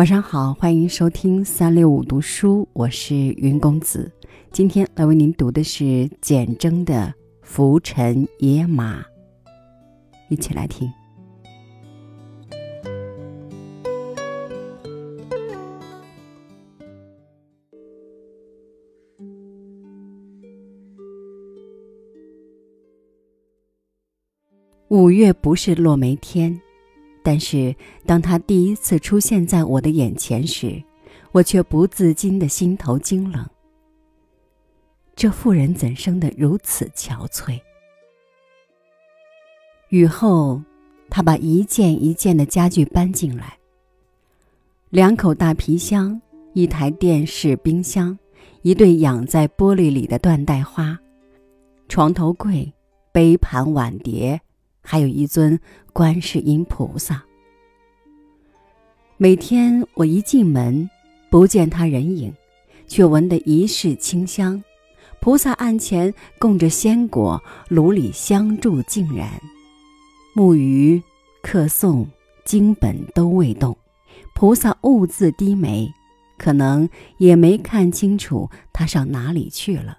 晚上好，欢迎收听三六五读书，我是云公子。今天来为您读的是简征的《浮尘野马》，一起来听。五月不是落梅天。但是，当他第一次出现在我的眼前时，我却不自禁的心头惊冷。这妇人怎生得如此憔悴？雨后，他把一件一件的家具搬进来：两口大皮箱、一台电视、冰箱、一对养在玻璃里的缎带花、床头柜、杯盘碗碟。还有一尊观世音菩萨。每天我一进门，不见他人影，却闻得一室清香。菩萨案前供着鲜果，炉里香柱尽燃。木鱼、客诵、经本都未动，菩萨兀自低眉，可能也没看清楚他上哪里去了。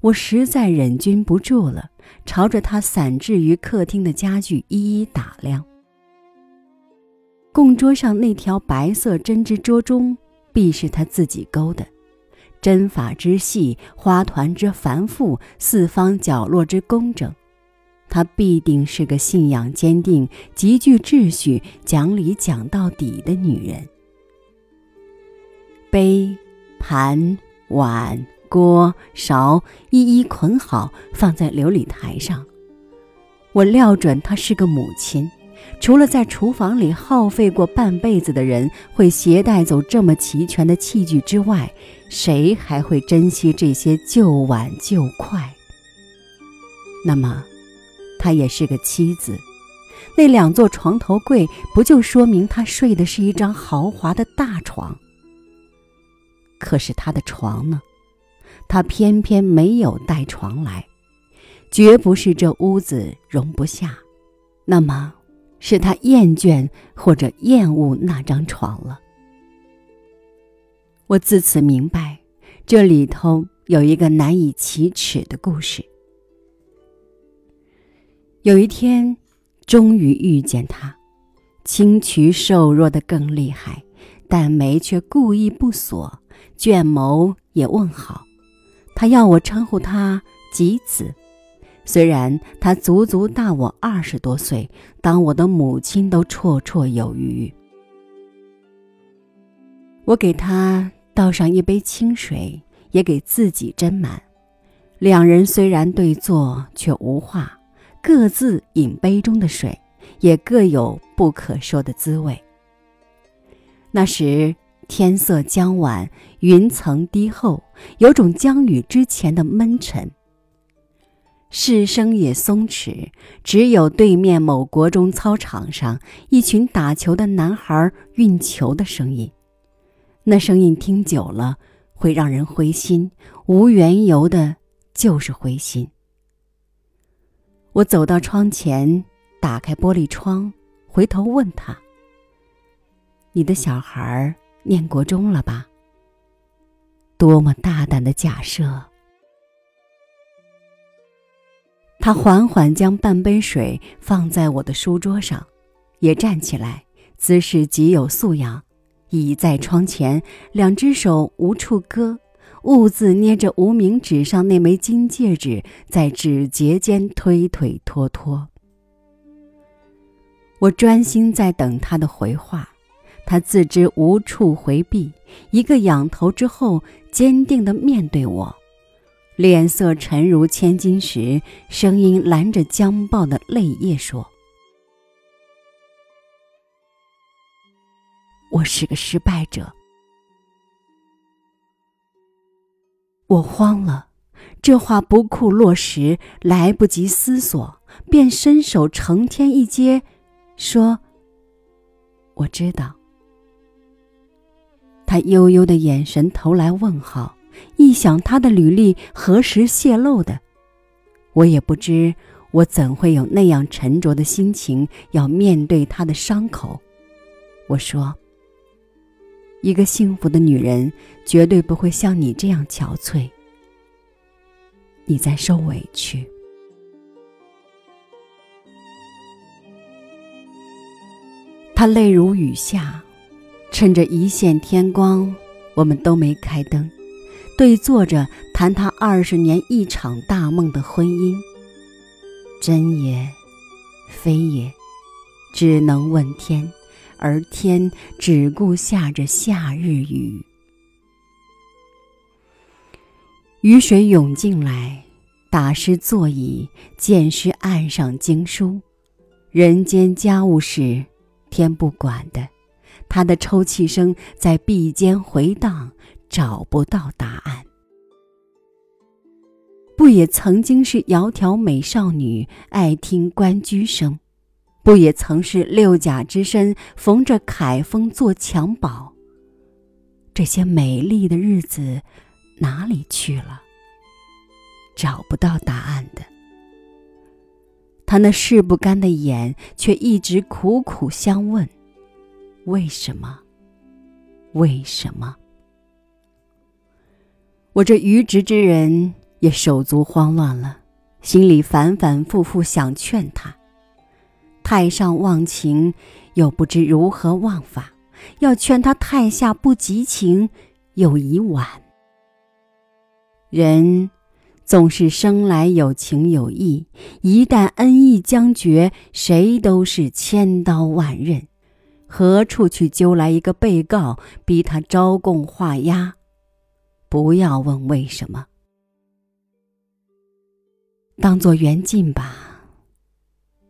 我实在忍俊不住了。朝着他散置于客厅的家具一一打量。供桌上那条白色针织桌钟，必是他自己钩的，针法之细，花团之繁复，四方角落之工整，她必定是个信仰坚定、极具秩序、讲理讲到底的女人。杯、盘、碗。锅勺一一捆好，放在琉璃台上。我料准她是个母亲，除了在厨房里耗费过半辈子的人会携带走这么齐全的器具之外，谁还会珍惜这些旧碗旧筷？那么，她也是个妻子。那两座床头柜，不就说明她睡的是一张豪华的大床？可是她的床呢？他偏偏没有带床来，绝不是这屋子容不下，那么是他厌倦或者厌恶那张床了。我自此明白，这里头有一个难以启齿的故事。有一天，终于遇见他，青渠瘦弱的更厉害，但眉却故意不锁，卷眸也问好。他要我称呼他吉子，虽然他足足大我二十多岁，当我的母亲都绰绰有余。我给他倒上一杯清水，也给自己斟满。两人虽然对坐，却无话，各自饮杯中的水，也各有不可说的滋味。那时。天色将晚，云层低厚，有种将雨之前的闷沉。市声也松弛，只有对面某国中操场上一群打球的男孩运球的声音。那声音听久了会让人灰心，无缘由的，就是灰心。我走到窗前，打开玻璃窗，回头问他：“你的小孩？”念国中了吧？多么大胆的假设！他缓缓将半杯水放在我的书桌上，也站起来，姿势极有素养，倚在窗前，两只手无处搁，兀自捏着无名指上那枚金戒指，在指节间推推拖拖。我专心在等他的回话。他自知无处回避，一个仰头之后，坚定地面对我，脸色沉如千金石，声音拦着将爆的泪液说：“我是个失败者。”我慌了，这话不库落实，来不及思索，便伸手承天一接，说：“我知道。”他悠悠的眼神投来问号，一想他的履历何时泄露的，我也不知我怎会有那样沉着的心情要面对他的伤口。我说：“一个幸福的女人绝对不会像你这样憔悴。你在受委屈。他泪如雨下，趁着一线天光，我们都没开灯，对坐着谈他二十年一场大梦的婚姻。真也，非也，只能问天。而天只顾下着夏日雨，雨水涌进来，打湿座椅，溅湿岸上经书。人间家务事，天不管的。他的抽泣声在壁间回荡，找不到答案。不也曾经是窈窕美少女，爱听关雎声？不也曾是六甲之身，缝着凯风做襁褓？这些美丽的日子哪里去了？找不到答案的。他那拭不干的眼，却一直苦苦相问：为什么？为什么？我这愚直之人也手足慌乱了，心里反反复复想劝他。太上忘情，又不知如何忘法；要劝他太下不及情，又已晚。人总是生来有情有义，一旦恩义将绝，谁都是千刀万刃。何处去揪来一个被告，逼他招供画押？不要问为什么，当做缘尽吧。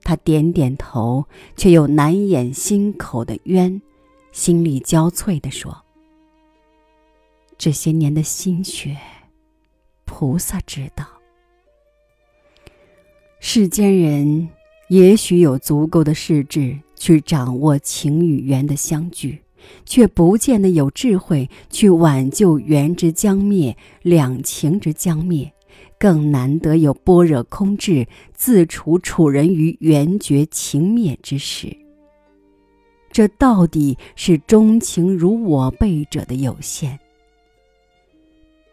他点点头，却又难掩心口的冤，心力交瘁地说：“这些年的心血，菩萨知道。世间人也许有足够的势智去掌握情与缘的相聚，却不见得有智慧去挽救缘之将灭，两情之将灭。”更难得有般若空智自处处人于缘绝情灭之时。这到底是钟情如我辈者的有限。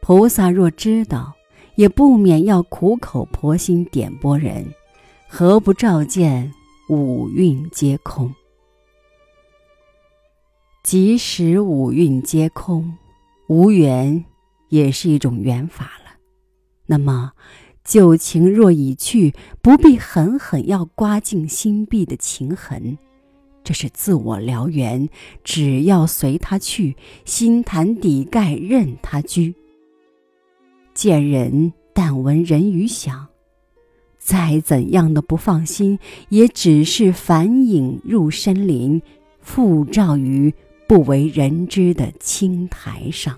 菩萨若知道，也不免要苦口婆心点拨人，何不照见五蕴皆空？即使五蕴皆空，无缘也是一种缘法了。那么，旧情若已去，不必狠狠要刮净心壁的情痕，这是自我燎原。只要随他去，心坛底盖任他居。见人但闻人语响，再怎样的不放心，也只是返影入深林，复照于不为人知的青苔上。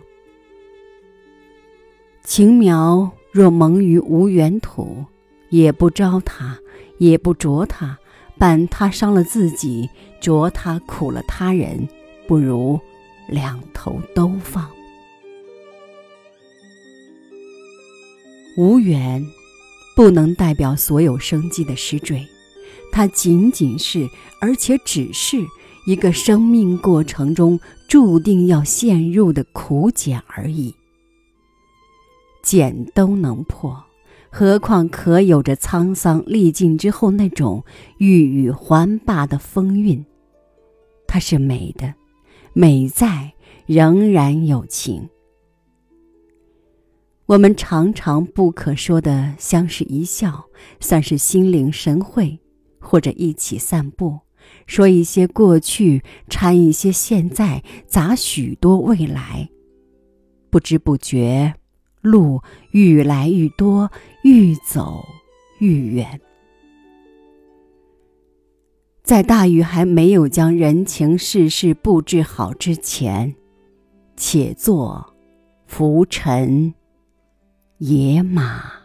情苗。若蒙于无缘土，也不招他，也不啄他，伴他伤了自己，啄他苦了他人，不如两头都放。无缘，不能代表所有生机的失坠，它仅仅是，而且只是一个生命过程中注定要陷入的苦茧而已。茧都能破，何况可有着沧桑历尽之后那种欲语还罢的风韵？它是美的，美在仍然有情。我们常常不可说的相视一笑，算是心领神会；或者一起散步，说一些过去，掺一些现在，杂许多未来，不知不觉。路愈来愈多，愈走愈远。在大禹还没有将人情世事布置好之前，且做浮尘野马。